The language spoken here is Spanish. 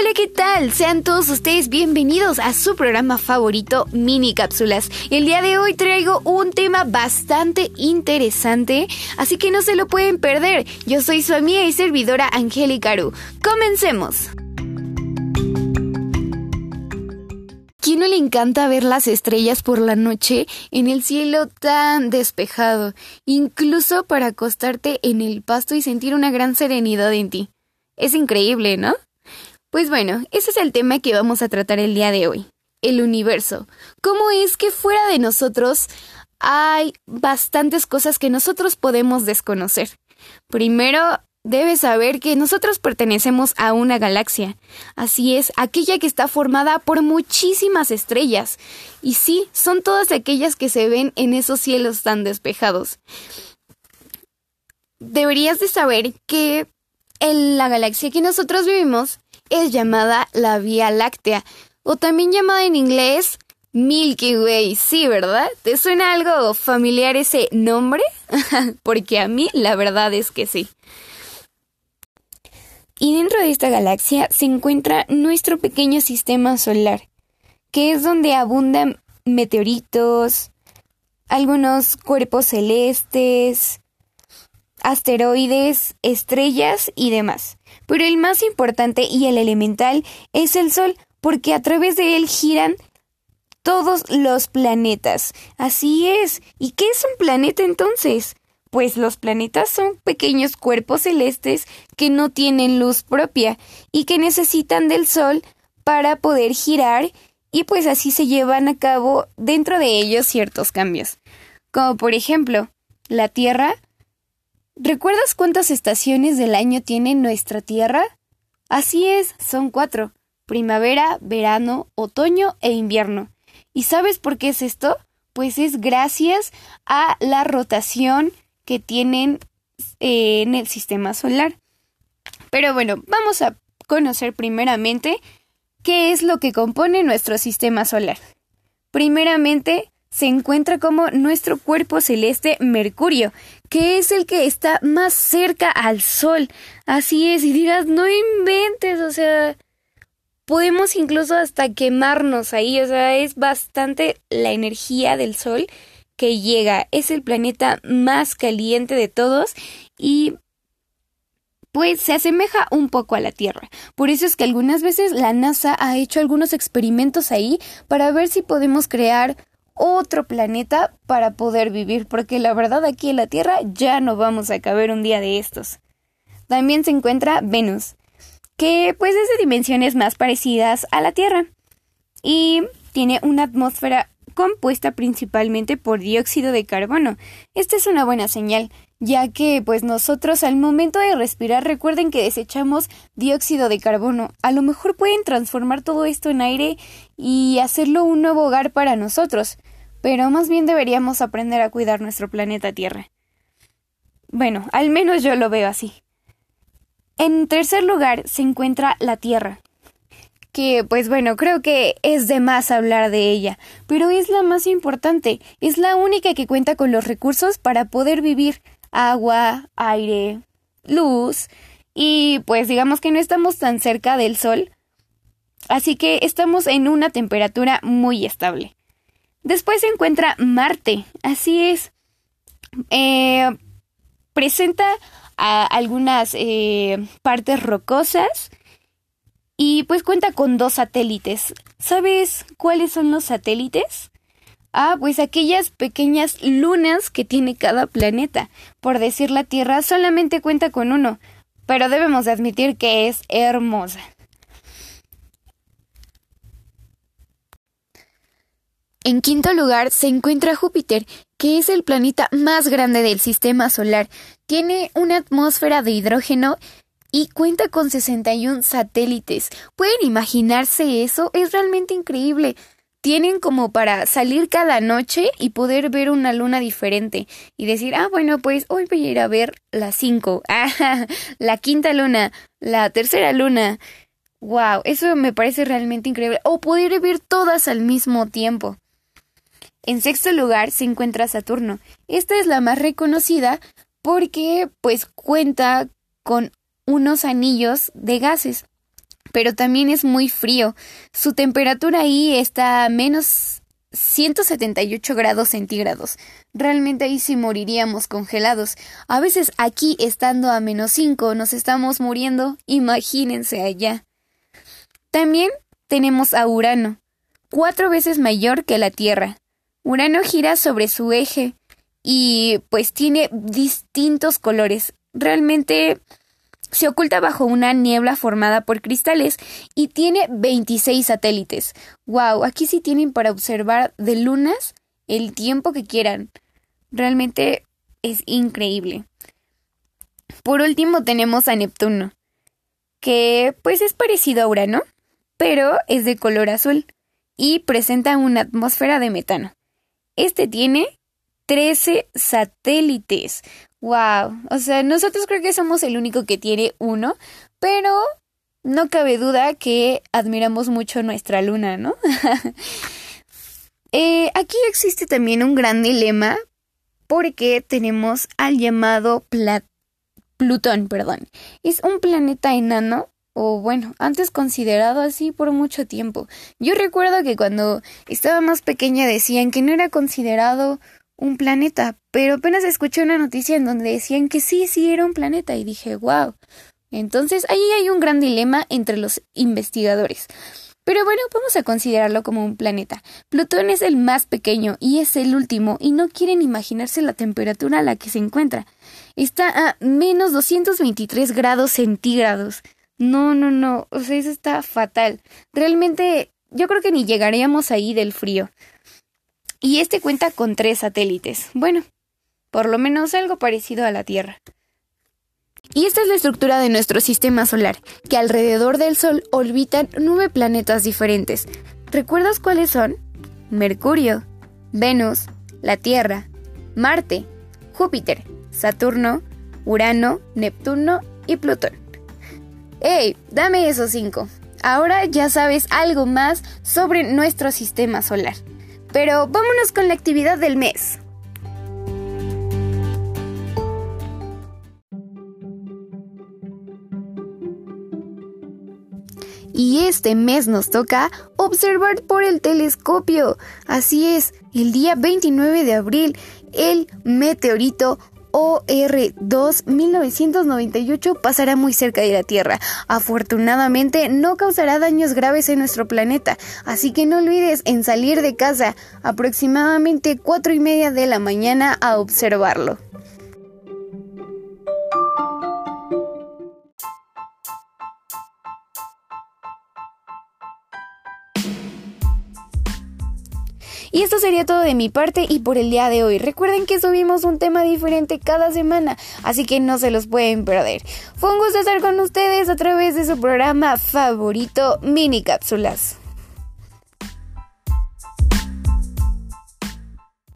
Hola, ¿qué tal? Sean todos ustedes bienvenidos a su programa favorito, Mini Cápsulas. El día de hoy traigo un tema bastante interesante, así que no se lo pueden perder. Yo soy su amiga y servidora Angélica Aru. Comencemos. ¿Quién no le encanta ver las estrellas por la noche en el cielo tan despejado, incluso para acostarte en el pasto y sentir una gran serenidad en ti? Es increíble, ¿no? Pues bueno, ese es el tema que vamos a tratar el día de hoy. El universo. ¿Cómo es que fuera de nosotros hay bastantes cosas que nosotros podemos desconocer? Primero, debes saber que nosotros pertenecemos a una galaxia. Así es, aquella que está formada por muchísimas estrellas. Y sí, son todas aquellas que se ven en esos cielos tan despejados. Deberías de saber que en la galaxia que nosotros vivimos es llamada la Vía Láctea, o también llamada en inglés Milky Way. Sí, ¿verdad? ¿Te suena algo familiar ese nombre? Porque a mí la verdad es que sí. Y dentro de esta galaxia se encuentra nuestro pequeño sistema solar, que es donde abundan meteoritos, algunos cuerpos celestes, asteroides, estrellas y demás. Pero el más importante y el elemental es el Sol, porque a través de él giran todos los planetas. Así es. ¿Y qué es un planeta entonces? Pues los planetas son pequeños cuerpos celestes que no tienen luz propia y que necesitan del Sol para poder girar y pues así se llevan a cabo dentro de ellos ciertos cambios. Como por ejemplo, la Tierra ¿Recuerdas cuántas estaciones del año tiene nuestra Tierra? Así es, son cuatro. Primavera, verano, otoño e invierno. ¿Y sabes por qué es esto? Pues es gracias a la rotación que tienen eh, en el sistema solar. Pero bueno, vamos a conocer primeramente qué es lo que compone nuestro sistema solar. Primeramente, se encuentra como nuestro cuerpo celeste Mercurio, que es el que está más cerca al Sol. Así es, y dirás, no inventes, o sea, podemos incluso hasta quemarnos ahí, o sea, es bastante la energía del Sol que llega. Es el planeta más caliente de todos y pues se asemeja un poco a la Tierra. Por eso es que algunas veces la NASA ha hecho algunos experimentos ahí para ver si podemos crear otro planeta para poder vivir, porque la verdad aquí en la Tierra ya no vamos a caber un día de estos. También se encuentra Venus, que pues es de dimensiones más parecidas a la Tierra y tiene una atmósfera compuesta principalmente por dióxido de carbono. Esta es una buena señal, ya que pues nosotros al momento de respirar recuerden que desechamos dióxido de carbono. A lo mejor pueden transformar todo esto en aire y hacerlo un nuevo hogar para nosotros pero más bien deberíamos aprender a cuidar nuestro planeta Tierra. Bueno, al menos yo lo veo así. En tercer lugar se encuentra la Tierra, que pues bueno, creo que es de más hablar de ella, pero es la más importante, es la única que cuenta con los recursos para poder vivir agua, aire, luz, y pues digamos que no estamos tan cerca del Sol, así que estamos en una temperatura muy estable. Después se encuentra Marte, así es. Eh, presenta algunas eh, partes rocosas y pues cuenta con dos satélites. ¿Sabes cuáles son los satélites? Ah, pues aquellas pequeñas lunas que tiene cada planeta. Por decir la Tierra solamente cuenta con uno, pero debemos admitir que es hermosa. En quinto lugar se encuentra Júpiter, que es el planeta más grande del sistema solar. Tiene una atmósfera de hidrógeno y cuenta con 61 satélites. ¿Pueden imaginarse eso? Es realmente increíble. Tienen como para salir cada noche y poder ver una luna diferente y decir, ah, bueno, pues hoy voy a ir a ver la 5, ah, la quinta luna, la tercera luna. Wow, eso me parece realmente increíble. O poder ver todas al mismo tiempo. En sexto lugar se encuentra Saturno. Esta es la más reconocida porque pues cuenta con unos anillos de gases. pero también es muy frío. Su temperatura ahí está a menos 178 grados centígrados. Realmente ahí sí moriríamos congelados. A veces aquí, estando a menos 5, nos estamos muriendo. Imagínense allá. También tenemos a Urano, cuatro veces mayor que la Tierra. Urano gira sobre su eje y pues tiene distintos colores. Realmente se oculta bajo una niebla formada por cristales y tiene 26 satélites. ¡Wow! Aquí sí tienen para observar de lunas el tiempo que quieran. Realmente es increíble. Por último tenemos a Neptuno, que pues es parecido a Urano, pero es de color azul y presenta una atmósfera de metano. Este tiene 13 satélites. ¡Wow! O sea, nosotros creo que somos el único que tiene uno, pero no cabe duda que admiramos mucho nuestra luna, ¿no? Eh, aquí existe también un gran dilema porque tenemos al llamado Plutón, perdón. Es un planeta enano o bueno, antes considerado así por mucho tiempo. Yo recuerdo que cuando estaba más pequeña decían que no era considerado un planeta, pero apenas escuché una noticia en donde decían que sí, sí era un planeta y dije, wow. Entonces ahí hay un gran dilema entre los investigadores. Pero bueno, vamos a considerarlo como un planeta. Plutón es el más pequeño y es el último y no quieren imaginarse la temperatura a la que se encuentra. Está a menos 223 grados centígrados. No, no, no, o sea, eso está fatal. Realmente yo creo que ni llegaríamos ahí del frío. Y este cuenta con tres satélites. Bueno, por lo menos algo parecido a la Tierra. Y esta es la estructura de nuestro sistema solar, que alrededor del Sol orbitan nueve planetas diferentes. ¿Recuerdas cuáles son? Mercurio, Venus, la Tierra, Marte, Júpiter, Saturno, Urano, Neptuno y Plutón. ¡Hey! Dame esos cinco. Ahora ya sabes algo más sobre nuestro sistema solar. Pero vámonos con la actividad del mes. Y este mes nos toca observar por el telescopio. Así es, el día 29 de abril, el meteorito OR2 1998 pasará muy cerca de la Tierra. Afortunadamente no causará daños graves en nuestro planeta, así que no olvides en salir de casa aproximadamente 4 y media de la mañana a observarlo. Y esto sería todo de mi parte y por el día de hoy. Recuerden que subimos un tema diferente cada semana, así que no se los pueden perder. Fue un gusto estar con ustedes a través de su programa favorito, Mini Cápsulas.